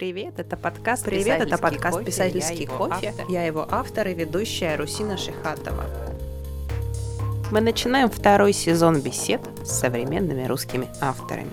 Привет, это подкаст Привет, это подкаст кофе. «Писательский Я кофе». автор. Я его автор и ведущая Русина Шихатова. Мы начинаем второй сезон бесед с современными русскими авторами.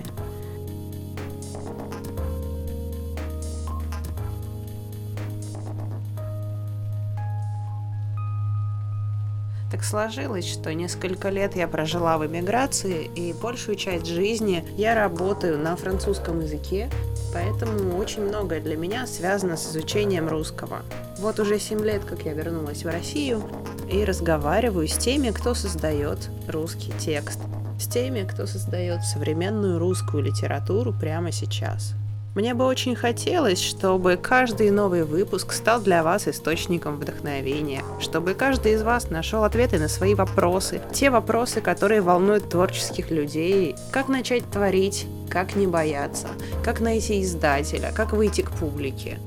Так сложилось, что несколько лет я прожила в эмиграции, и большую часть жизни я работаю на французском языке, поэтому очень многое для меня связано с изучением русского. Вот уже 7 лет, как я вернулась в Россию, и разговариваю с теми, кто создает русский текст, с теми, кто создает современную русскую литературу прямо сейчас. Мне бы очень хотелось, чтобы каждый новый выпуск стал для вас источником вдохновения, чтобы каждый из вас нашел ответы на свои вопросы, те вопросы, которые волнуют творческих людей, как начать творить, как не бояться, как найти издателя, как выйти к публике.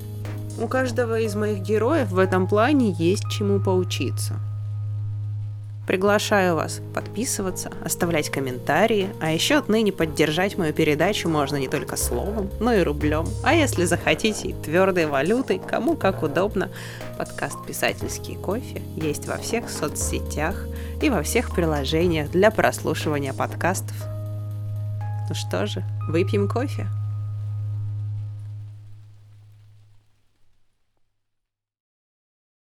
У каждого из моих героев в этом плане есть чему поучиться. Приглашаю вас подписываться, оставлять комментарии, а еще отныне поддержать мою передачу можно не только словом, но и рублем. А если захотите и твердой валютой, кому как удобно, подкаст «Писательский кофе» есть во всех соцсетях и во всех приложениях для прослушивания подкастов. Ну что же, выпьем кофе?